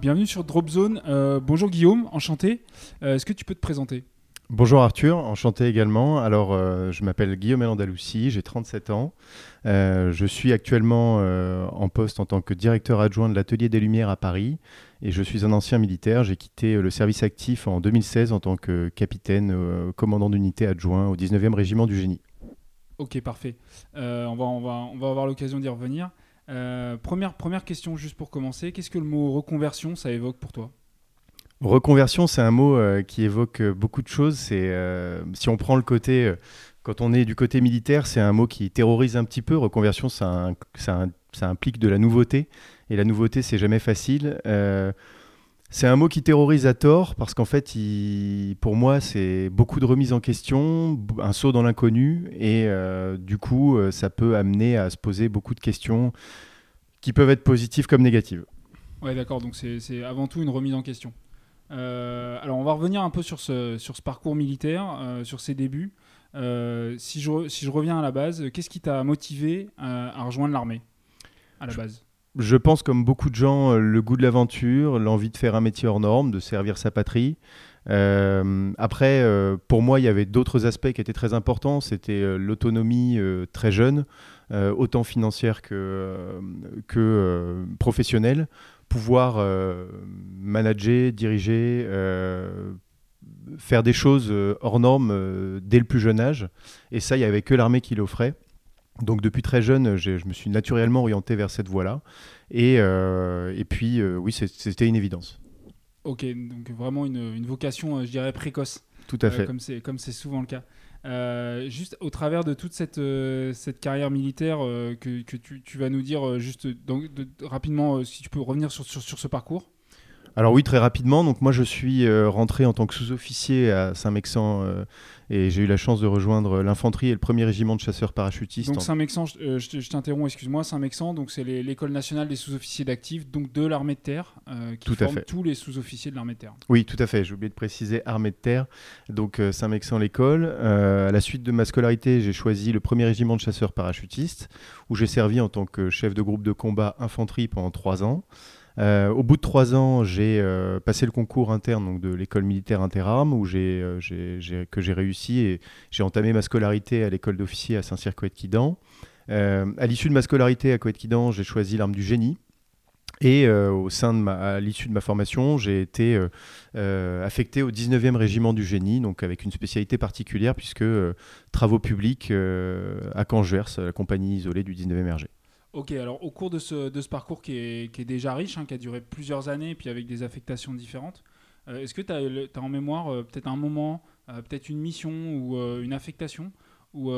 Bienvenue sur Drop Zone. Euh, bonjour Guillaume, enchanté. Euh, Est-ce que tu peux te présenter? Bonjour Arthur, enchanté également. Alors, euh, je m'appelle Guillaume Elandalouci, j'ai 37 ans. Euh, je suis actuellement euh, en poste en tant que directeur adjoint de l'Atelier des Lumières à Paris et je suis un ancien militaire. J'ai quitté le service actif en 2016 en tant que capitaine, commandant d'unité adjoint au 19e régiment du génie. Ok, parfait. on, va, on, va, on va avoir l'occasion d'y revenir. Première, première question juste pour commencer. Qu'est-ce que le mot reconversion, ça évoque pour toi? Reconversion, c'est un mot euh, qui évoque euh, beaucoup de choses. Euh, si on prend le côté, euh, quand on est du côté militaire, c'est un mot qui terrorise un petit peu. Reconversion, ça, ça implique de la nouveauté, et la nouveauté, c'est jamais facile. C'est un mot qui terrorise à tort parce qu'en fait, il- pour moi, c'est beaucoup de remise en question, un saut dans l'inconnu, et euh, du coup, euh, ça peut amener à se poser beaucoup de questions qui peuvent être positives comme négatives. Ouais, d'accord. Donc c'est avant tout une remise en question. Euh, alors on va revenir un peu sur ce, sur ce parcours militaire, euh, sur ses débuts. Si, je, re- si je reviens à la base, qu'est-ce qui t'a motivé à rejoindre l'armée à la Je- base? Je pense, comme beaucoup de gens, euh, le goût de l'aventure, l'envie de faire un métier hors norme, de servir sa patrie. Euh, après, euh, pour moi, il y avait d'autres aspects qui étaient très importants. C'était l'autonomie très jeune, autant financière que, que professionnelle. Pouvoir manager, diriger, faire des choses hors normes dès le plus jeune âge. Et ça, il n'y avait que l'armée qui l'offrait. Donc depuis très jeune, j'ai- je me suis naturellement orienté vers cette voie-là. Et, euh, et puis, euh, oui, c'était une évidence. Ok, donc vraiment une, une vocation, euh, je dirais, précoce. Tout à Euh, fait. comme c'est comme c'est souvent le cas. Euh, juste au travers de toute cette, euh, cette carrière militaire euh, que, que tu, tu vas nous dire, euh, juste donc, de- rapidement, euh, si tu peux revenir sur, sur, sur ce parcours. Alors oui, très rapidement. Donc moi, je suis euh, rentré en tant que sous-officier à Saint-Mexan euh, et j'ai eu la chance de rejoindre l'infanterie et le premier régiment de chasseurs parachutistes. Donc Saint-Mexan, je, euh, je te- je t'interromps, excuse-moi, Saint-Mexan, donc c'est l'école nationale des sous-officiers d'actifs, donc de l'armée de terre, euh, qui Tout à forme fait. tous les sous-officiers de l'armée de terre. Oui, tout à fait. J'ai oublié de préciser armée de terre. Donc euh, Saint-Mexan l'école. Euh, à la suite de ma scolarité, j'ai choisi le premier régiment de chasseurs parachutistes où j'ai servi en tant que chef de groupe de combat infanterie pendant trois ans. Euh, au bout de trois ans, j'ai euh, passé le concours interne de l'école militaire interarmes où euh, j'ai- que j'ai réussi et j'ai entamé ma scolarité à l'école d'officier à Saint-Cyr-Coët-Quidan. À l'issue de ma scolarité à Coët-Quidan, j'ai choisi l'arme du génie. Et au sein de ma, à l'issue de ma formation, j'ai été affecté au 19e régiment du génie, donc avec une spécialité particulière puisque travaux publics à Cangers, la compagnie isolée du 19e RG. Ok, alors au cours de ce, parcours qui est, déjà riche, hein, qui a duré plusieurs années, puis avec des affectations différentes, euh, est-ce que tu as, en mémoire euh, peut-être un moment, euh, peut-être une mission ou une affectation où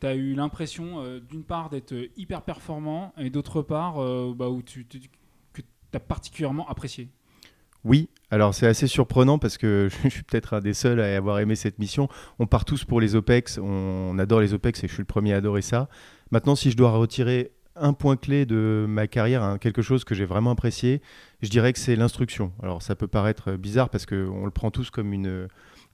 tu as eu l'impression d'une part d'être hyper performant et d'autre part bah, où tu- que tu as particulièrement apprécié? Oui, alors c'est assez surprenant parce que je suis peut-être un des seuls à avoir aimé cette mission. On part tous pour les OPEX, on adore les OPEX et je suis le premier à adorer ça. Maintenant, si je dois retirer un point clé de ma carrière, hein, quelque chose que j'ai vraiment apprécié, je dirais que c'est l'instruction. Alors ça peut paraître bizarre parce qu'on le prend tous comme une,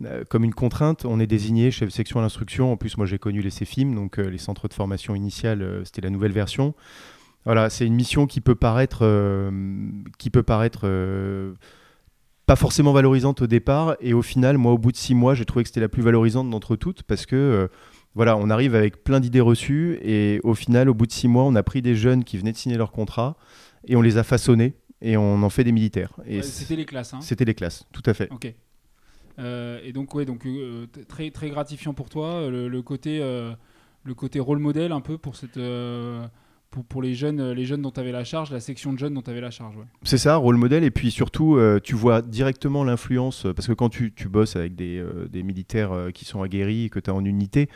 euh, comme une contrainte. On est désigné chef section à l'instruction. En plus, moi j'ai connu les CEFIM, donc euh, les centres de formation initiale, euh, c'était la nouvelle version. Voilà, c'est une mission qui peut paraître, qui peut paraître pas forcément valorisante au départ, et au final, moi, au bout de six mois, j'ai trouvé que c'était la plus valorisante d'entre toutes, parce que voilà, on arrive avec plein d'idées reçues, et au final, au bout de six mois, on a pris des jeunes qui venaient de signer leur contrat, et on les a façonnés, et on en fait des militaires. Ouais, C'était les classes. Hein c'était les classes, tout à fait. Ok. et donc, ouais, donc très, très gratifiant pour toi, le, côté, le côté rôle modèle un peu pour cette pour, les jeunes, les jeunes dont tu avais la charge, la section de jeunes dont tu avais la charge. Ouais. C'est ça, rôle modèle. Et puis surtout, euh, tu vois directement l'influence, parce que quand tu, tu bosses avec des, euh, des militaires euh, qui sont aguerris, que tu as en unité,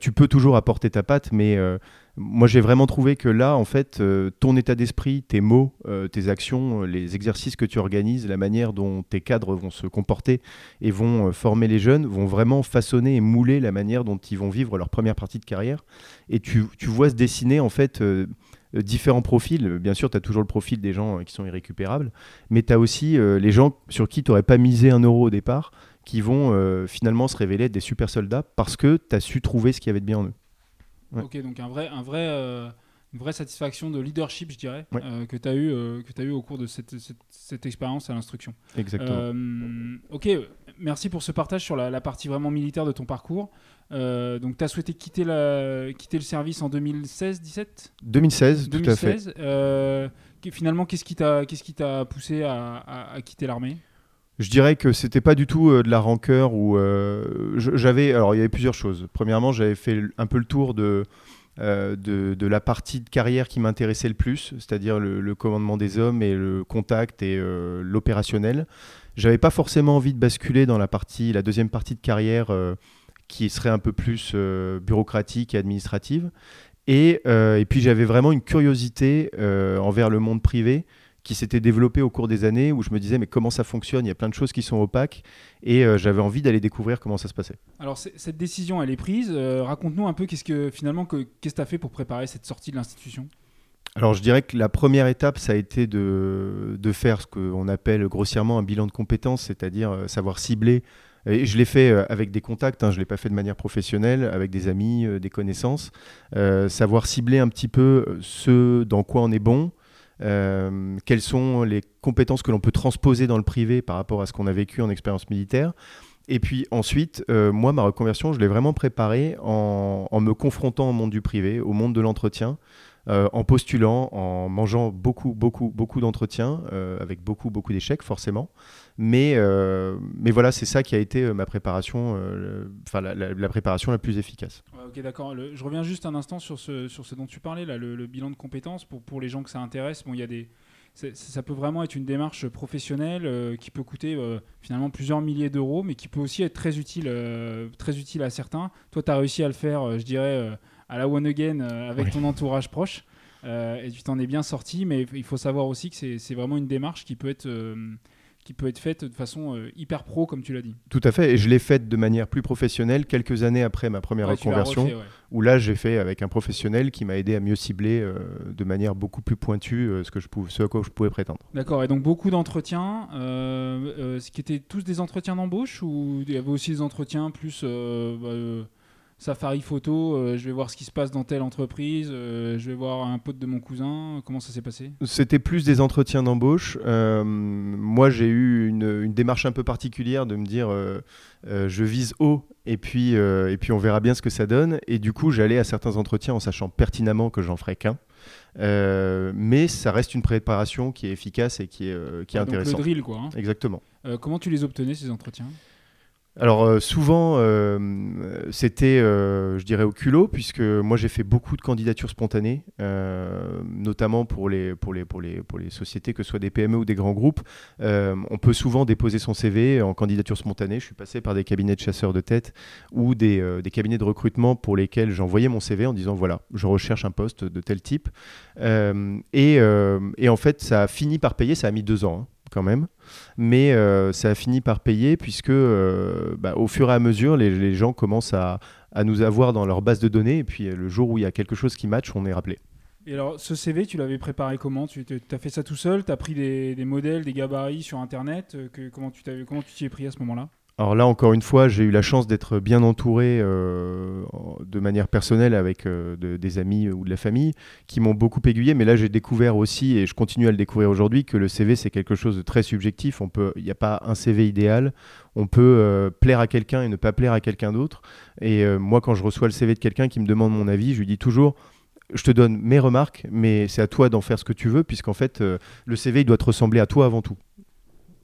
tu peux toujours apporter ta patte, mais moi, j'ai vraiment trouvé que là, en fait, euh, ton état d'esprit, tes mots, euh, tes actions, euh, les exercices que tu organises, la manière dont tes cadres vont se comporter et vont former les jeunes, vont vraiment façonner et mouler la manière dont ils vont vivre leur première partie de carrière. Et tu, tu vois se dessiner, en fait, différents profils. Bien sûr, tu as toujours le profil des gens qui sont irrécupérables, mais tu as aussi les gens sur qui tu n'aurais pas misé un euro au départ, qui vont finalement se révéler être des super soldats parce que tu as su trouver ce qu'il y avait de bien en eux. Ok, donc un vrai, un vrai, euh, une vraie satisfaction de leadership, je dirais, euh, que tu as, eu, euh, que as eu au cours de cette, cette, expérience à l'instruction. Exactement. ok, merci pour ce partage sur la, partie vraiment militaire de ton parcours. donc, tu as souhaité quitter, la, quitter le service en 2016-17 2016, tout à fait. finalement, qu'est-ce qui t'a poussé à, à quitter l'armée? Je dirais que c'était pas du tout euh, de la rancœur ou euh, j'avais alors il y avait plusieurs choses. Premièrement, j'avais fait un peu le tour de, euh, de, la partie de carrière qui m'intéressait le plus, c'est-à-dire le, commandement des hommes et le contact et l'opérationnel. J'avais pas forcément envie de basculer dans la partie, la deuxième partie de carrière qui serait un peu plus bureaucratique et administrative. Et, et puis j'avais vraiment une curiosité envers le monde privé qui s'était développé au cours des années où je me disais mais comment ça fonctionne? Il y a plein de choses qui sont opaques et euh, j'avais envie d'aller découvrir comment ça se passait. Alors cette décision elle est prise. Euh, raconte-nous un peu qu'est-ce que finalement qu'est-ce que tu as fait pour préparer cette sortie de l'institution? Alors je dirais que la première étape, ça a été de, de faire ce qu'on appelle grossièrement un bilan de compétences, c'est-à-dire euh, savoir cibler. Et je l'ai fait avec des contacts, hein, je ne l'ai pas fait de manière professionnelle, avec des amis, des connaissances. savoir cibler un petit peu ce dans quoi on est bon, euh, quelles sont les compétences que l'on peut transposer dans le privé par rapport à ce qu'on a vécu en expérience militaire? Et puis ensuite, euh, moi, ma reconversion, je l'ai vraiment préparée en, me confrontant au monde du privé, au monde de l'entretien, euh, en postulant, en mangeant beaucoup, beaucoup, beaucoup d'entretiens, avec beaucoup, beaucoup d'échecs forcément. Mais, euh, mais voilà, c'est ça qui a été euh, ma préparation, euh, enfin la, préparation la plus efficace. ok, d'accord. Je reviens juste un instant sur ce, sur ce dont tu parlais, là, le, bilan de compétences. Pour, pour les gens que ça intéresse, bon, il y a des, ça peut vraiment être une démarche professionnelle qui peut coûter finalement plusieurs milliers d'euros, mais qui peut aussi être très utile, très utile à certains. Toi, tu as réussi à le faire, je dirais, à la one again avec ton entourage proche. et tu t'en es bien sorti, mais il faut savoir aussi que c'est vraiment une démarche qui peut être qui peut être faite de façon euh, hyper pro, comme tu l'as dit. Tout à fait, et je l'ai faite de manière plus professionnelle quelques années après ma première reconversion, où là j'ai fait avec un professionnel qui m'a aidé à mieux cibler euh, de manière beaucoup plus pointue euh, ce, que je pouvais, ce à quoi je pouvais prétendre. D'accord, et donc beaucoup d'entretiens, ce qui étaient tous des entretiens d'embauche, ou il y avait aussi des entretiens plus... Bah, Safari photo, euh, je vais voir ce qui se passe dans telle entreprise, euh, je vais voir un pote de mon cousin. Comment ça s'est passé C'était plus des entretiens d'embauche. Euh, moi, j'ai eu une, démarche un peu particulière de me dire je vise haut et puis, et puis on verra bien ce que ça donne. Et du coup, j'allais à certains entretiens en sachant pertinemment que j'en ferais qu'un. mais ça reste une préparation qui est efficace et qui est, qui est intéressante. Donc le drill, quoi. Hein. Exactement. comment tu les obtenais, ces entretiens? Alors euh, souvent, euh, c'était, euh, je dirais, au culot, puisque moi j'ai fait beaucoup de candidatures spontanées, notamment pour les, pour, les, pour, les, pour les sociétés, que ce soit des PME ou des grands groupes. on peut souvent déposer son CV en candidature spontanée. Je suis passé par des cabinets de chasseurs de tête ou des, cabinets de recrutement pour lesquels j'envoyais mon CV en disant, voilà, je recherche un poste de tel type. Et, et, en fait, ça a fini par payer, ça a mis deux ans. Hein quand même. Mais euh, ça a fini par payer puisque euh, bah, au fur et à mesure, les, gens commencent à, nous avoir dans leur base de données. Et puis le jour où il y a quelque chose qui match, on est rappelé. Et alors, ce CV, tu l'avais préparé comment? Tu as fait ça tout seul? Tu as pris des, modèles, des gabarits sur Internet? Euh, que, Comment tu t'y es pris à ce moment-là? Alors là, encore une fois, j'ai eu la chance d'être bien entouré euh, de manière personnelle avec euh, des amis ou de la famille qui m'ont beaucoup aiguillé. Mais là, j'ai découvert aussi, et je continue à le découvrir aujourd'hui, que le CV, c'est quelque chose de très subjectif. Il n'y a pas un CV idéal. On peut euh, plaire à quelqu'un et ne pas plaire à quelqu'un d'autre. Et moi, quand je reçois le CV de quelqu'un qui me demande mon avis, je lui dis toujours je te donne mes remarques, mais c'est à toi d'en faire ce que tu veux, puisqu'en fait, le CV, il doit te ressembler à toi avant tout.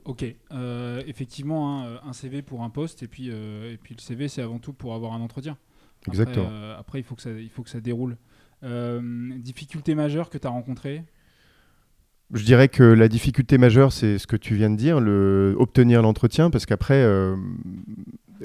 Ok, euh, effectivement, hein, un CV pour un poste, et puis, euh, et puis le CV, c'est avant tout pour avoir un entretien. Après, Exactement. euh, après, il, faut que ça, il faut que ça déroule. Euh, difficulté majeure que tu as rencontrée? Je dirais que la difficulté majeure, c'est ce que tu viens de dire, le, obtenir l'entretien, parce qu'après, euh,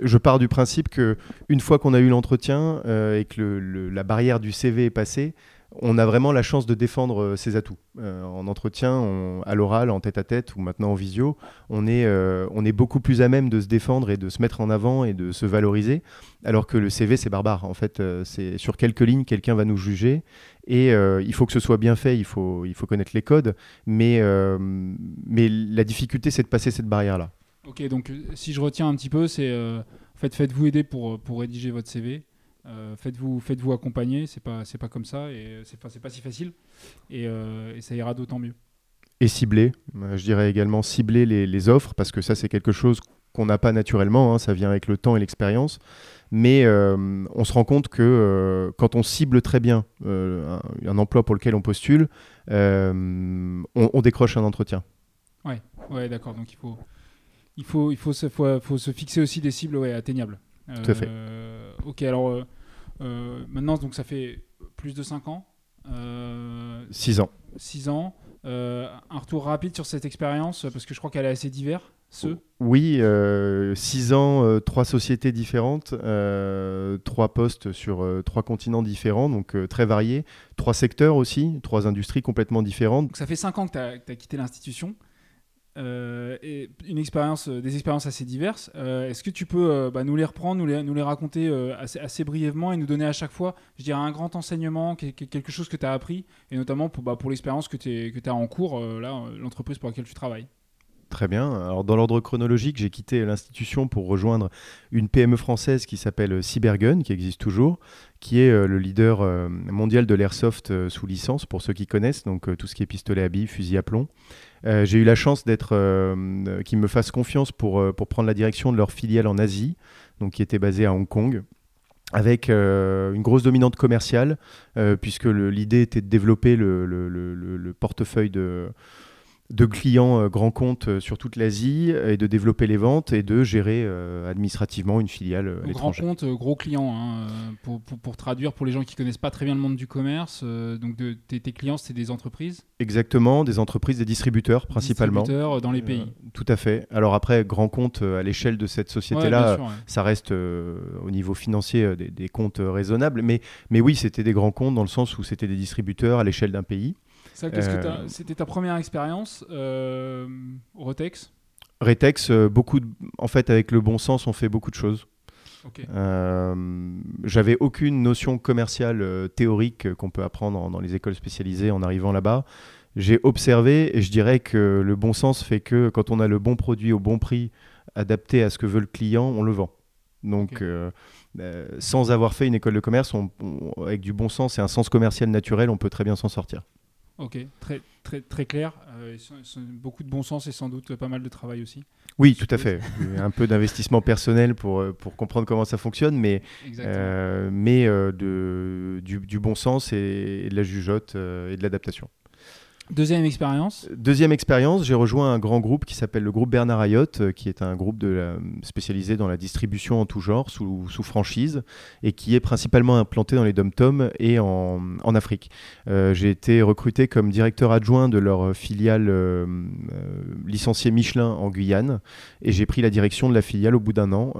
je pars du principe que une fois qu'on a eu l'entretien euh, et que le- le- la barrière du CV est passée, on a vraiment la chance de défendre euh, ses atouts. Euh, en entretien, à l'oral, en tête-à-tête ou maintenant en visio, on est, euh, on est beaucoup plus à même de se défendre et de se mettre en avant et de se valoriser, alors que le CV, c'est barbare. En fait, c'est sur quelques lignes, quelqu'un va nous juger et il faut que ce soit bien fait, il faut, connaître les codes, mais, la difficulté, c'est de passer cette barrière-là. Ok, donc si je retiens un petit peu, c'est en fait, faites-vous aider pour rédiger votre CV. Euh, faites-vous faites-vous accompagner, c'est pas c'est pas comme ça et c'est pas c'est pas si facile et, euh, et ça ira d'autant mieux. Et cibler, euh, je dirais également cibler les, les offres, parce que ça, c'est quelque chose qu'on n'a pas naturellement, hein, ça vient avec le temps et l'expérience. Mais euh, on se rend compte que euh, quand on cible très bien euh, un, un emploi pour lequel on postule, on, on décroche un entretien. Ouais, d'accord. Donc il faut il faut il faut se faut, faut se fixer aussi des cibles ouais, atteignables. Tout à fait. Ok, alors maintenant donc ça fait plus de 5 ans, euh, Six ans. 6 ans. Euh, un retour rapide sur cette expérience parce que je crois qu'elle est assez diverse. Ce. Oui, euh, six ans, euh, trois sociétés différentes, euh, trois postes sur euh, trois continents différents, donc euh, très variés, trois secteurs aussi, trois industries complètement différentes. Donc ça fait 5 ans que tu as, quitté l'institution. Euh, et une expérience, euh, des expériences assez diverses. Euh, Est-ce que tu peux bah, nous les reprendre, nous les, raconter assez, brièvement et nous donner à chaque fois, je dirais, un grand enseignement, que- que- quelque chose que tu as appris, et notamment pour, bah, pour l'expérience que tu as en cours, là, l'entreprise pour laquelle tu travailles? Très bien. Alors, dans l'ordre chronologique, j'ai quitté l'institution pour rejoindre une PME française qui s'appelle Cybergun, qui existe toujours, qui est euh, le leader euh, mondial de l'airsoft euh, sous licence, pour ceux qui connaissent, donc euh, tout ce qui est pistolet à billes, fusil à plomb. Euh, j'ai eu la chance d'être, euh, euh, qu'ils me fassent confiance pour, euh, pour prendre la direction de leur filiale en Asie, donc qui était basée à Hong Kong avec euh, une grosse dominante commerciale, euh, puisque l'idée était de développer le- le portefeuille de, de clients euh, grands comptes euh, sur toute l'Asie et de développer les ventes et de gérer euh, administrativement une filiale euh, à Donc, Grand l'étranger. compte, euh, gros client, hein, euh, pour, pour- pour traduire pour les gens qui connaissent pas très bien le monde du commerce. euh, donc de, tes, tes clients, c'est des entreprises, Exactement, des entreprises, des distributeurs principalement. distributeurs euh, dans les pays. Euh, tout à fait. Alors après, grand compte euh, à l'échelle de cette société-là, ouais. ça reste euh, au niveau financier euh, des, des comptes euh, raisonnables. Mais, mais oui, c'était des grands comptes dans le sens où c'était des distributeurs à l'échelle d'un pays. Euh, C'était ta première expérience, euh, Rotex Retex, euh, beaucoup de- en fait, avec le bon sens, on fait beaucoup de choses. Euh, J'avais aucune notion commerciale euh, théorique qu'on peut apprendre en- dans les écoles spécialisées en arrivant là-bas. J'ai observé et je dirais que le bon sens fait que quand on a le bon produit au bon prix, adapté à ce que veut le client, on le vend. Donc, euh, sans avoir fait une école de commerce, on- on- avec du bon sens et un sens commercial naturel, on peut très bien s'en sortir. Ok, très, très, très clair. Euh, beaucoup de bon sens et sans doute pas mal de travail aussi. Oui, tout à fait. un peu d'investissement personnel pour, euh, pour comprendre comment ça fonctionne, mais. Euh, mais euh, de, du, du bon sens et, et de la jugeote et de l'adaptation. Deuxième expérience. Deuxième expérience, j'ai rejoint un grand groupe qui s'appelle le groupe Bernard Ayotte, euh, qui est un groupe de la- spécialisé dans la distribution en tout genre, sous, sous franchise, et qui est principalement implanté dans les dom-tom et en, en Afrique. Euh, j'ai été recruté comme directeur adjoint de leur filiale euh, licenciée Michelin en Guyane, et j'ai pris la direction de la filiale au bout d'un an.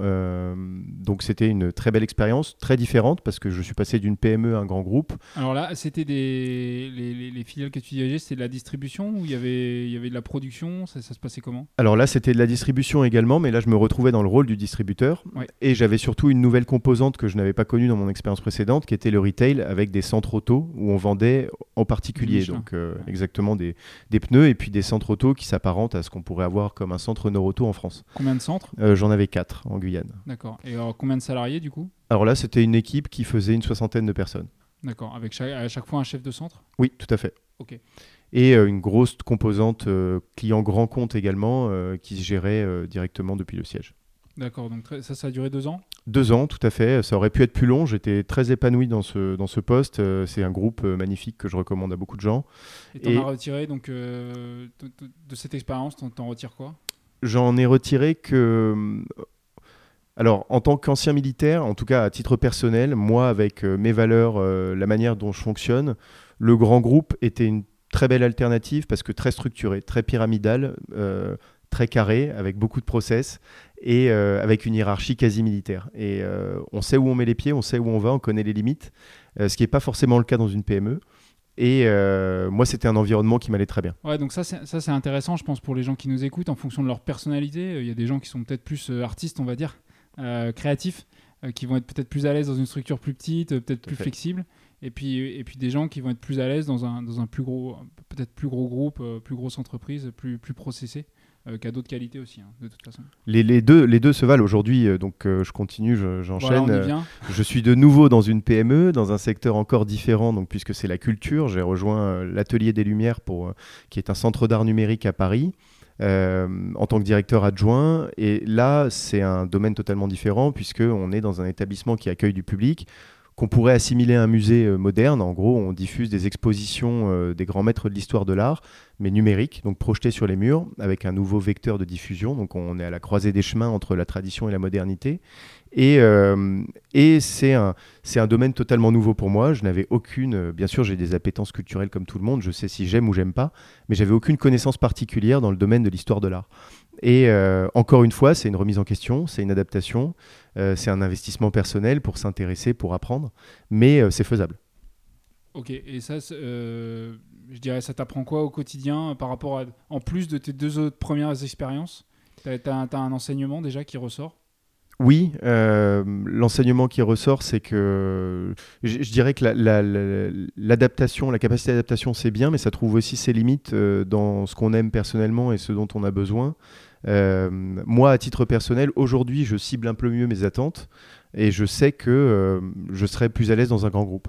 Donc c'était une très belle expérience, très différente, parce que je suis passé d'une PME à un grand groupe. Alors là, c'était des les, les- les filiales que tu dirigeais, c'était de la distribution ou il y avait il y avait de la production? Ça, ça se passait comment? Alors là, c'était de la distribution également, mais là, je me retrouvais dans le rôle du distributeur. Ouais. Et j'avais surtout une nouvelle composante que je n'avais pas connue dans mon expérience précédente, qui était le retail avec des centres auto où on vendait en particulier, donc euh, exactement des, des pneus et puis des centres auto qui s'apparentent à ce qu'on pourrait avoir comme un centre Noroto en France. Combien de centres? Euh, J'en avais quatre en Guyane. D'accord. Et alors, combien de salariés du coup? Alors là, c'était une équipe qui faisait une soixantaine de personnes. D'accord. Avec chaque, à chaque fois un chef de centre? Oui, tout à fait. Ok. Et euh, une grosse composante euh, client grand compte également euh, qui se gérait directement depuis le siège. D'accord. Donc ça, ça a duré deux ans? Deux ans, tout à fait. Ça aurait pu être plus long. J'étais très épanoui dans ce, dans ce poste. C'est un groupe magnifique que je recommande à beaucoup de gens. Et t'en Et- as retiré donc euh, de, cette expérience, t'en, t'en retires quoi? J'en ai retiré que alors, en tant qu'ancien militaire, en tout cas à titre personnel, moi, avec mes valeurs, euh, la manière dont je fonctionne, le grand groupe était une très belle alternative parce que très structuré, très pyramidal, euh, très carré, avec beaucoup de process et avec une hiérarchie quasi militaire. Et on sait où on met les pieds, on sait où on va, on connaît les limites, ce qui n'est pas forcément le cas dans une PME. Et moi, c'était un environnement qui m'allait très bien. Ouais, donc ça, c'est intéressant, je pense, pour les gens qui nous écoutent, en fonction de leur personnalité. Il y a des gens qui sont peut-être plus artistes, on va dire, euh, créatifs euh, qui vont être peut-être plus à l'aise dans une structure plus petite, euh, peut-être plus flexible. Et puis, et puis des gens qui vont être plus à l'aise dans un, dans un plus gros, peut-être plus gros groupe, plus grosse entreprise, plus, plus processé. Euh, qui a d'autres qualités aussi, hein, de toute façon. Les, les, deux, les deux se valent aujourd'hui, donc je continue, j'enchaîne. Je, suis de nouveau dans une PME, dans un secteur encore différent, donc puisque c'est la culture. J'ai rejoint l'Atelier des Lumières, pour, qui est un centre d'art numérique à Paris. Euh, en tant que directeur adjoint. Et là, c'est un domaine totalement différent puisqu'on est dans un établissement qui accueille du public qu'on pourrait assimiler à un musée euh, moderne. En gros, on diffuse des expositions euh, des grands maîtres de l'histoire de l'art, mais numériques, donc projetées sur les murs, avec un nouveau vecteur de diffusion. Donc on est à la croisée des chemins entre la tradition et la modernité. Et, euh, c'est un, un, domaine totalement nouveau pour moi. Je n'avais aucune, bien sûr, j'ai des appétences culturelles comme tout le monde, je sais si j'aime ou j'aime pas, mais j'avais aucune connaissance particulière dans le domaine de l'histoire de l'art. Et encore une fois, c'est une remise en question, c'est une adaptation. Euh, c'est un investissement personnel pour s'intéresser, pour apprendre, mais euh, c'est faisable. Ok, et ça, euh, je dirais, ça t'apprend quoi au quotidien par rapport à, en plus de tes deux autres premières expériences? Tu as, un enseignement déjà qui ressort? Oui, l'enseignement qui ressort, c'est que je, dirais que l'adaptation, la, capacité d'adaptation, c'est bien, mais ça trouve aussi ses limites dans ce qu'on aime personnellement et ce dont on a besoin. Euh, moi, à titre personnel, aujourd'hui, je cible un peu mieux mes attentes et je sais que euh, je serai plus à l'aise dans un grand groupe.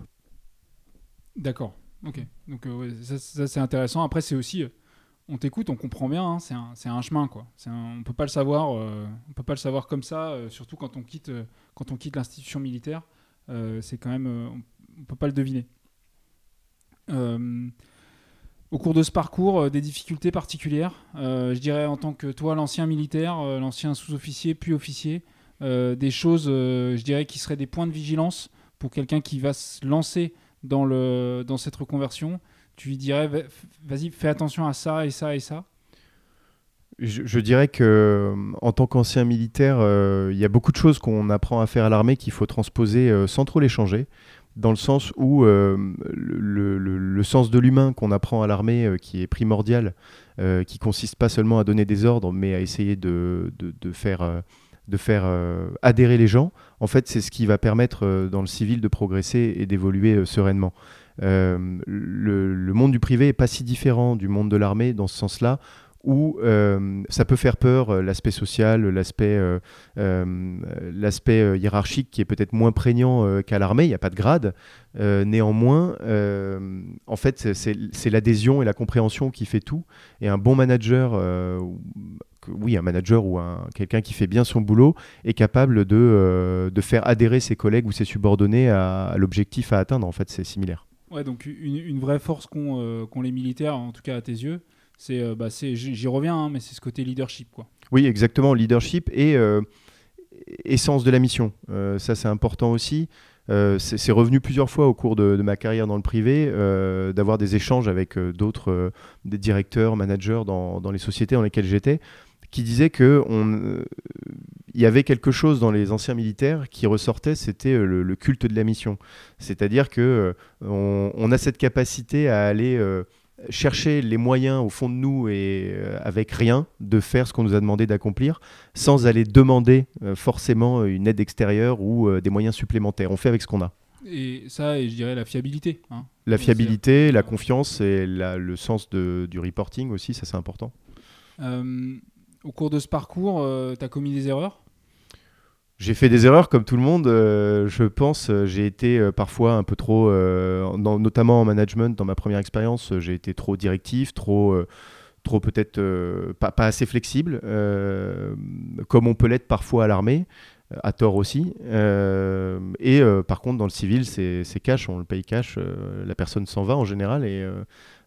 D'accord. Ok. Donc euh, ça, c'est intéressant. Après, c'est aussi, on t'écoute, on comprend bien. Hein, c'est un, un, chemin, quoi. On peut pas le savoir. on peut pas le savoir comme ça, surtout quand on quitte, quand on quitte l'institution militaire. c'est quand même, on, on, peut pas le deviner au cours de ce parcours euh, des difficultés particulières. Euh, Je dirais en tant que toi, l'ancien militaire, euh, l'ancien sous-officier, puis officier, des choses, je dirais, qui seraient des points de vigilance pour quelqu'un qui va se lancer dans, le, dans cette reconversion. Tu lui dirais, vas-y, fais attention à ça et ça et ça. Je, dirais que en tant qu'ancien militaire, il y a beaucoup de choses qu'on apprend à faire à l'armée qu'il faut transposer sans trop les changer dans le sens où euh, le, sens de l'humain qu'on apprend à l'armée, euh, qui est primordial, euh, qui consiste pas seulement à donner des ordres, mais à essayer de, faire adhérer les gens, en fait, c'est ce qui va permettre dans le civil de progresser et d'évoluer sereinement. Le, le, monde du privé est pas si différent du monde de l'armée dans ce sens-là, où euh, ça peut faire peur, euh, l'aspect social, l'aspect euh, hiérarchique qui est peut-être moins prégnant qu'à l'armée, il n'y a pas de grade. néanmoins, en fait, c'est l'adhésion et la compréhension qui fait tout. Et un bon manager, oui, un manager ou quelqu'un qui fait bien son boulot est capable de, faire adhérer ses collègues ou ses subordonnés à, l'objectif à atteindre. En fait, c'est similaire. Ouais, donc une vraie force qu'ont les militaires, en tout cas à tes yeux, c'est, euh, bah, j'y reviens, hein, mais c'est ce côté leadership, quoi. Oui, exactement, leadership et euh, essence de la mission. Euh, ça, c'est important aussi. c'est revenu plusieurs fois au cours de, ma carrière dans le privé d'avoir des échanges avec d'autres des directeurs, managers dans, dans, les sociétés dans lesquelles j'étais, qui disaient que on, il y avait quelque chose dans les anciens militaires qui ressortait, c'était le, culte de la mission. C'est-à-dire que on, on, a cette capacité à aller chercher les moyens au fond de nous et euh, avec rien de faire ce qu'on nous a demandé d'accomplir sans aller demander euh, forcément une aide extérieure ou euh, des moyens supplémentaires. On fait avec ce qu'on a. Et ça, et je dirais la fiabilité. Hein. La fiabilité, la confiance et le sens de, du reporting aussi, ça c'est important. au cours de ce parcours, tu as commis des erreurs? J'ai fait des erreurs comme tout le monde. Euh, je pense, euh, j'ai été euh, parfois un peu trop, notamment en management, dans ma première expérience, j'ai été trop directif, trop, trop peut-être pas, assez flexible, comme on peut l'être parfois à l'armée, à tort aussi. et par contre, dans le civil, c'est cash, on le paye cash, la personne s'en va en général et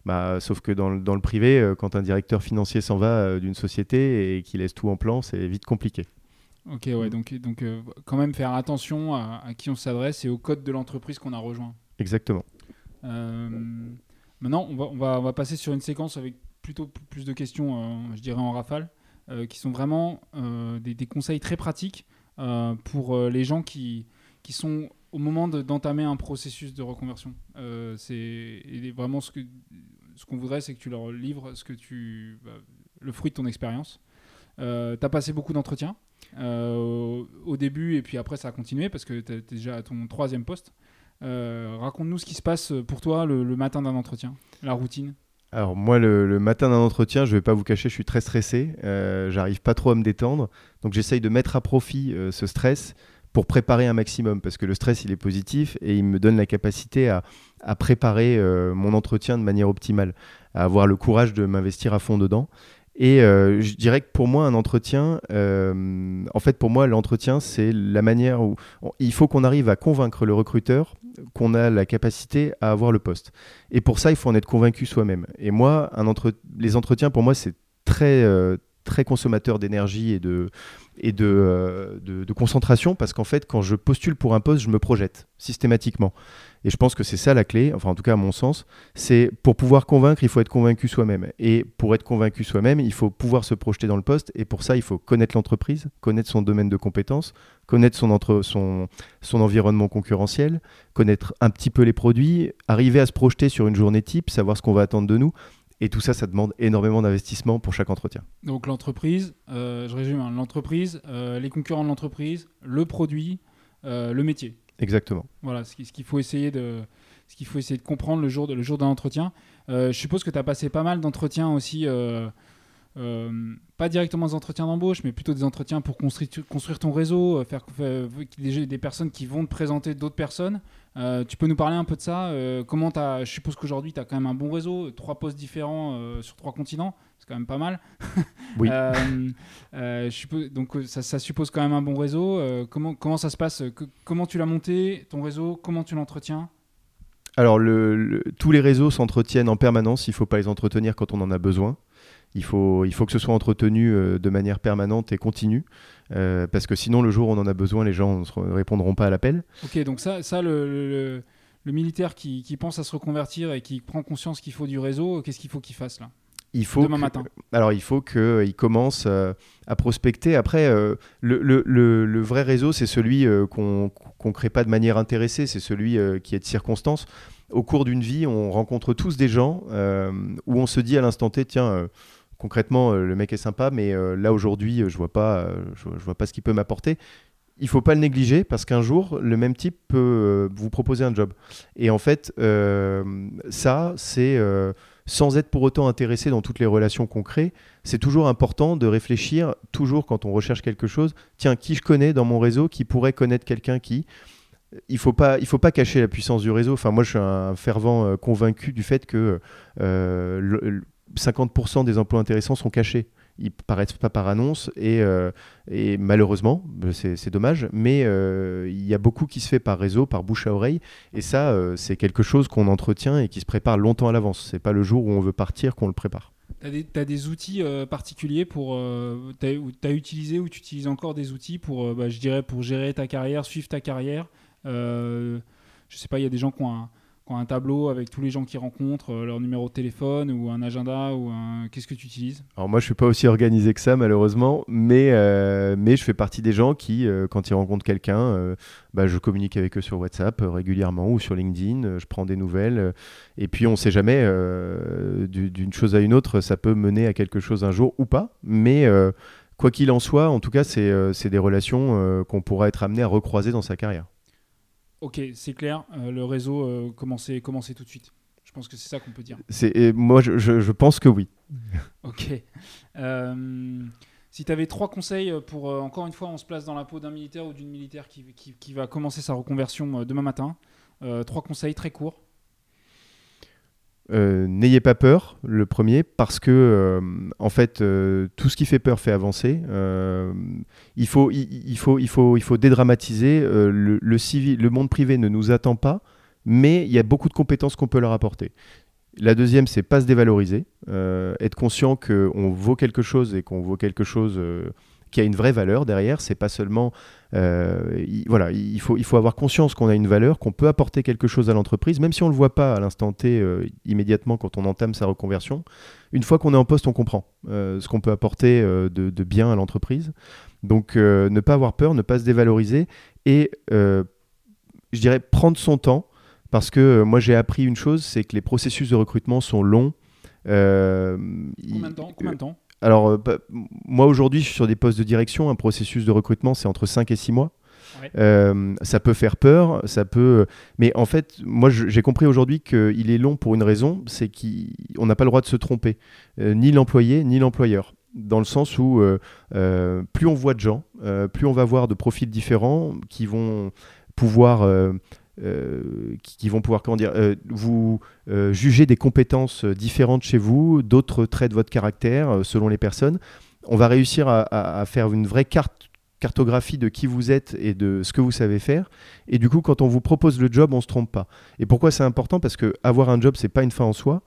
Bah, sauf que dans, le- privé, quand un directeur financier s'en va d'une société et qu'il laisse tout en plan, c'est vite compliqué. Ok, ouais, donc, donc euh, quand même faire attention à, à qui on s'adresse et au code de l'entreprise qu'on a rejoint. Exactement. Euh, maintenant, on va, on, va, on va passer sur une séquence avec plutôt plus de questions, euh, je dirais en rafale, qui sont vraiment des, des conseils très pratiques pour les gens qui, qui sont au moment de- d'entamer un processus de reconversion. C'est vraiment ce que ce qu'on voudrait, c'est que tu leur livres ce que tu, bah, le fruit de ton expérience. Tu as passé beaucoup d'entretiens euh, au, début et puis après ça a continué parce que tu es déjà à ton troisième poste. Euh, Raconte-nous ce qui se passe pour toi le, matin d'un entretien, la routine. Alors moi, le, matin d'un entretien, je vais pas vous cacher, je suis très stressé. Euh, J'arrive pas trop à me détendre. Donc j'essaye de mettre à profit ce stress pour préparer un maximum. Parce que le stress, il est positif et il me donne la capacité à, à préparer mon entretien de manière optimale, à avoir le courage de m'investir à fond dedans. Et euh, je dirais que pour moi, un entretien, euh, en fait, pour moi, l'entretien, c'est la manière où il faut qu'on arrive à convaincre le recruteur qu'on a la capacité à avoir le poste. Et pour ça, il faut en être convaincu soi-même. Et moi, les entretiens, pour moi, c'est très, euh, très consommateur d'énergie et, de, et de, euh, de, concentration, parce qu'en fait, quand je postule pour un poste, je me projette systématiquement. Et je pense que c'est ça la clé, enfin en tout cas à mon sens, c'est pour pouvoir convaincre, il faut être convaincu soi-même. Et pour être convaincu soi-même, il faut pouvoir se projeter dans le poste. Et pour ça, il faut connaître l'entreprise, connaître son domaine de compétences, connaître son environnement concurrentiel, connaître un petit peu les produits, arriver à se projeter sur une journée type, savoir ce qu'on va attendre de nous. Et tout ça, ça demande énormément d'investissement pour chaque entretien. Donc l'entreprise, euh, je résume, hein, l'entreprise, euh, les concurrents de l'entreprise, le produit, euh, le métier. Exactement. Voilà ce qui- ce qu'il faut essayer de ce qu'il faut essayer de comprendre le jour de, le jour d'un entretien. Je suppose que tu as passé pas mal d'entretiens aussi, euh, euh, pas directement des entretiens d'embauche, mais plutôt des entretiens pour construire, construire ton réseau, euh, faire, faire- des, des personnes qui vont te présenter d'autres personnes. Euh, tu peux nous parler un peu de ça euh, Comment t'as- Je suppose qu'aujourd'hui, tu as quand même un bon réseau, trois postes différents euh, sur trois continents, c'est quand même pas mal. Oui. Euh, euh, je suppose- donc euh, ça, ça suppose quand même un bon réseau. Euh, comment, comment ça se passe Que- Comment tu l'as monté, ton réseau Comment tu l'entretiens? Alors, le- le- tous les réseaux s'entretiennent en permanence. Il ne faut pas les entretenir quand on en a besoin. Il faut, il faut que ce soit entretenu euh, de manière permanente et continue. euh, parce que sinon, le jour où on en a besoin, les gens ne répondront pas à l'appel. Ok, donc ça, ça le, le- le- le militaire qui, qui pense à se reconvertir et qui prend conscience qu'il faut du réseau, qu'est-ce qu'il faut qu'il fasse là? Il faut Demain que- matin. Alors, il faut qu'il commence euh, à prospecter. Après, le, vrai réseau, c'est celui qu'on ne crée pas de manière intéressée, c'est celui qui est de circonstance. Au cours d'une vie, on rencontre tous des gens où on se dit à l'instant T, tiens, concrètement, euh, le mec est sympa, mais euh, là, aujourd'hui, euh, je vois vois pas ce qu'il peut m'apporter. Il faut pas le négliger parce qu'un jour, le même type peut vous proposer un job. Et en fait, ça, c'est sans être pour autant intéressé dans toutes les relations crée, c'est toujours important de réfléchir, toujours quand on recherche quelque chose, tiens, qui je connais dans mon réseau qui pourrait connaître quelqu'un qui. Il faut pas, faut pas cacher la puissance du réseau. Enfin, moi, je suis un fervent convaincu du fait que 50% des emplois intéressants sont cachés. Ils paraissent pas par annonce et, euh, malheureusement, c'est c'est dommage, mais euh, il y a beaucoup qui se fait par réseau, par bouche à oreille, et ça, euh, c'est quelque chose qu'on entretient et qui se prépare longtemps à l'avance. C'est pas le jour où on veut partir qu'on le prépare. Tu as des, outils particuliers pour. tu as, utilisé ou tu utilises encore des outils pour, bah, je dirais, pour gérer ta carrière, suivre ta carrière Je sais pas, il y a des gens qui ont, un, un tableau avec tous les gens qu'ils rencontrent, euh, leur numéro de téléphone ou un agenda ou. Qu'est-ce que tu utilises? Alors moi, je suis pas aussi organisé que ça, malheureusement, mais, euh, mais je fais partie des gens qui, euh, quand ils rencontrent quelqu'un, bah, je communique avec eux sur WhatsApp régulièrement ou sur LinkedIn, je prends des nouvelles, et puis on sait jamais, du- d'une chose à une autre, ça peut mener à quelque chose un jour ou pas, mais quoi qu'il en soit, en tout cas, c'est des relations qu'on pourra être amené à recroiser dans sa carrière. Ok, c'est clair, euh, le réseau, euh, commencez, commencez tout de suite. Je pense que c'est ça qu'on peut dire. Et moi, je, je- je pense que oui. Ok. Euh, si tu avais trois conseils pour, euh, encore une fois, on se place dans la peau d'un militaire ou d'une militaire qui, qui- qui va commencer sa reconversion euh, demain matin, trois conseils très courts. Euh, N'ayez pas peur, le premier, parce que euh, en fait, euh, tout ce qui fait peur fait avancer. Il, faut, il, faut, il, faut, il faut dédramatiser. Le, le monde privé ne nous attend pas, mais il y a beaucoup de compétences qu'on peut leur apporter. La deuxième, c'est pas se dévaloriser, être conscient qu'on vaut quelque chose et qu'on vaut quelque chose qui a une vraie valeur derrière. C'est pas seulement, euh, il, voilà, il faut, il faut avoir conscience qu'on a une valeur, qu'on peut apporter quelque chose à l'entreprise, même si on le voit pas à l'instant T immédiatement quand on entame sa reconversion. Une fois qu'on est en poste, on comprend ce qu'on peut apporter de, de, bien à l'entreprise. Donc, ne pas avoir peur, ne pas se dévaloriser et, je dirais, prendre son temps parce que euh, moi j'ai appris une chose, c'est que les processus de recrutement sont longs. Euh, combien de temps, Alors, euh, bah, moi aujourd'hui, je suis sur des postes de direction. Un processus de recrutement, c'est entre 5 et 6 mois. ça peut faire peur, ça peut. Mais en fait, moi, j'ai compris aujourd'hui qu'il est long pour une raison, c'est qu'on n'a pas le droit de se tromper, ni l'employé ni l'employeur. Dans le sens où plus on voit de gens, plus on va voir de profils différents qui vont pouvoir euh, qui, vont pouvoir comment dire, euh, vous euh, juger des compétences différentes chez vous, d'autres traits de votre caractère selon les personnes. On va réussir à, faire une vraie carte cartographie de qui vous êtes et de ce que vous savez faire. Et du coup, quand on vous propose le job, on se trompe pas. Et pourquoi c'est important? Parce que avoir un job, c'est pas une fin en soi.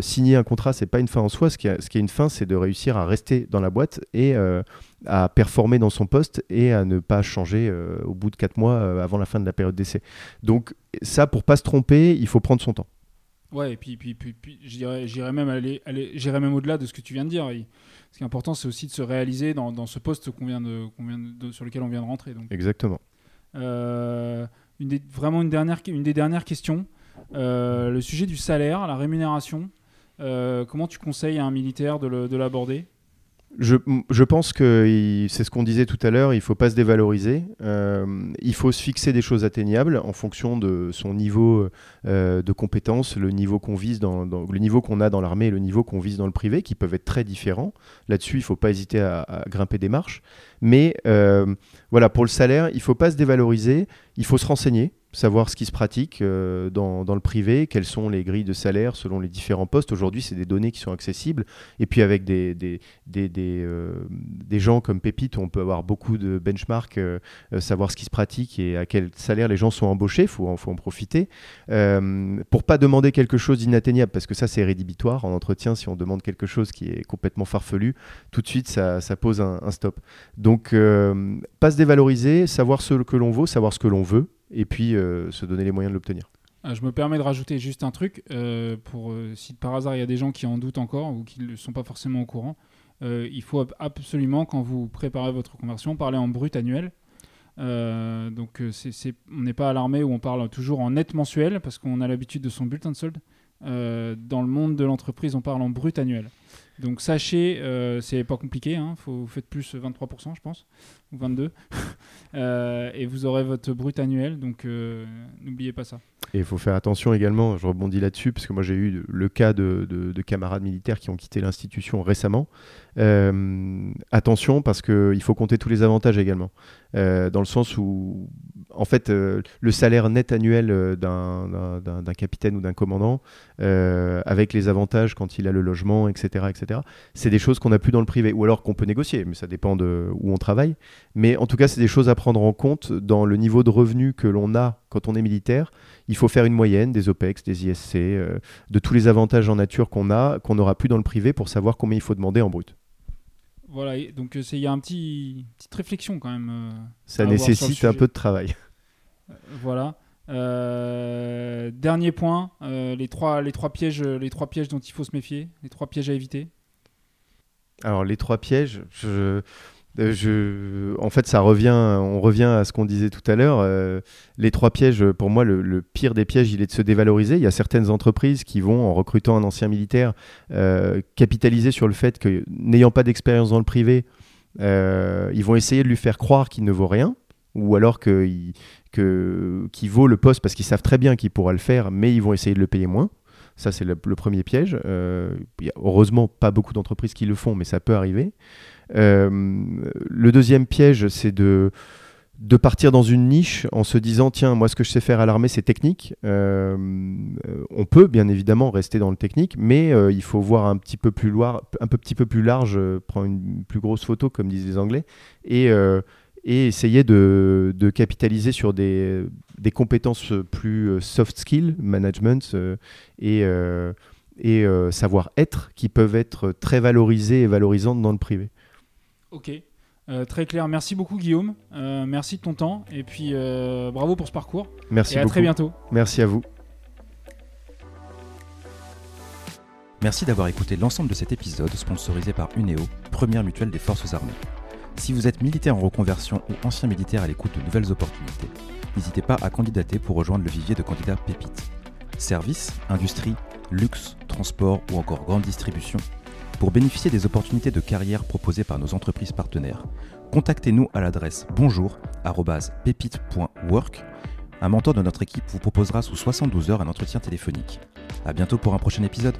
Signer un contrat, c'est pas une fin en soi. Ce qui, ce qui est une fin, c'est de réussir à rester dans la boîte et à performer dans son poste et à ne pas changer euh, au bout de 4 mois euh, avant la fin de la période d'essai. Donc ça, pour pas se tromper, il faut prendre son temps. Ouais, et puis, puis, puis, puis j'irais même, aller, aller, même au-delà de ce que tu viens de dire. ce qui est important, c'est aussi de se réaliser dans, dans ce poste qu'on vient de, vient de, sur lequel on vient de rentrer. Donc. Exactement. Euh, une des, vraiment une, dernière, une des dernières questions. Le sujet du salaire, la rémunération. comment tu conseilles à un militaire de l'aborder? Je, pense que c'est ce qu'on disait tout à l'heure, il ne faut pas se dévaloriser, euh, il faut se fixer des choses atteignables en fonction de son niveau euh, de compétence, le niveau qu'on vise dans, le niveau qu'on a dans l'armée et le niveau qu'on vise dans le privé, qui peuvent être très différents. Là-dessus, il ne faut pas hésiter à, grimper des marches. Mais euh, voilà, pour le salaire, il ne faut pas se dévaloriser, il faut se renseigner savoir ce qui se pratique euh, dans, le privé, quelles sont les grilles de salaire selon les différents postes. Aujourd'hui, c'est des données qui sont accessibles. Et puis avec des, des, des, des, euh, des gens comme Pépite, on peut avoir beaucoup de benchmarks, euh, savoir ce qui se pratique et à quel salaire les gens sont embauchés. Il faut, faut, en profiter. pour pas demander quelque chose d'inatteignable, parce que ça, c'est rédhibitoire. En entretien, si on demande quelque chose qui est complètement farfelu, tout de suite, ça, ça pose un, un, stop. Donc, pas se dévaloriser, savoir ce que l'on vaut, savoir ce que l'on veut et puis euh, se donner les moyens de l'obtenir. Ah, je me permets de rajouter juste un truc, euh, pour, euh, si par hasard il y a des gens qui en doutent encore ou qui ne sont pas forcément au courant, il faut absolument, quand vous préparez votre conversion, parler en brut annuel. donc on n'est pas à l'armée où on parle toujours en net mensuel, parce qu'on a l'habitude de son bulletin de solde. Dans le monde de l'entreprise, on parle en brut annuel. Donc sachez, c'est pas compliqué, hein, vous faites plus 23%, je pense ou 22. Euh, et vous aurez votre brut annuel, donc euh, n'oubliez pas ça. Et il faut faire attention également, je rebondis là-dessus, parce que moi j'ai eu le cas de, de, camarades militaires qui ont quitté l'institution récemment. Euh, attention, parce qu'il faut compter tous les avantages également. dans le sens où, en fait, le salaire net annuel d'un capitaine ou d'un commandant, avec les avantages quand il a le logement, etc., etc., c'est des choses qu'on n'a plus dans le privé, ou alors qu'on peut négocier, mais ça dépend de où on travaille. Mais en tout cas, c'est des choses à prendre en compte dans le niveau de revenu que l'on a quand on est militaire. Il faut faire une moyenne des OPEX, des ISC, euh, de tous les avantages en nature qu'on a, qu'on n'aura plus dans le privé pour savoir combien il faut demander en brut. Voilà, donc euh, il y a un petit petite réflexion quand même. Euh, Ça nécessite un peu de travail. voilà. dernier point, les, trois, les, trois pièges, les trois pièges dont il faut se méfier, les trois pièges à éviter. Alors les trois pièges, je, euh, je, en fait, ça revient, on revient à ce qu'on disait tout à l'heure. Euh, les trois pièges, pour moi, le, pire des pièges, il est de se dévaloriser. Il y a certaines entreprises qui vont, en recrutant un ancien militaire, euh, capitaliser sur le fait que, n'ayant pas d'expérience dans le privé, ils vont essayer de lui faire croire qu'il ne vaut rien, ou alors qu'il que, vaut le poste parce qu'ils savent très bien qu'il pourra le faire, mais ils vont essayer de le payer moins. Ça, c'est le, premier piège. il y a heureusement pas beaucoup d'entreprises qui le font, mais ça peut arriver. Euh, le deuxième piège, c'est de de partir dans une niche en se disant tiens moi ce que je sais faire à l'armée c'est technique euh, on peut bien évidemment rester dans le technique mais euh, il faut voir un petit peu plus large prendre une plus grosse photo comme disent les anglais et essayer de, capitaliser sur des, des, compétences plus soft skills, management et savoir-être qui peuvent être très valorisées et valorisantes dans le privé. Ok, très clair. Merci beaucoup Guillaume. merci de ton temps et puis bravo pour ce parcours. Merci et à très bientôt. Merci à vous. Merci d'avoir écouté l'ensemble de cet épisode sponsorisé par UNEO, première mutuelle des forces armées. Si vous êtes militaire en reconversion ou ancien militaire à l'écoute de nouvelles opportunités, n'hésitez pas à candidater pour rejoindre le vivier de candidats pépites. Services, industrie, luxe, transport ou encore grande distribution. Pour bénéficier des opportunités de carrière proposées par nos entreprises partenaires, contactez-nous à l'adresse bonjour@pépite.work. Un mentor de notre équipe vous proposera sous 72 heures un entretien téléphonique. A bientôt pour un prochain épisode.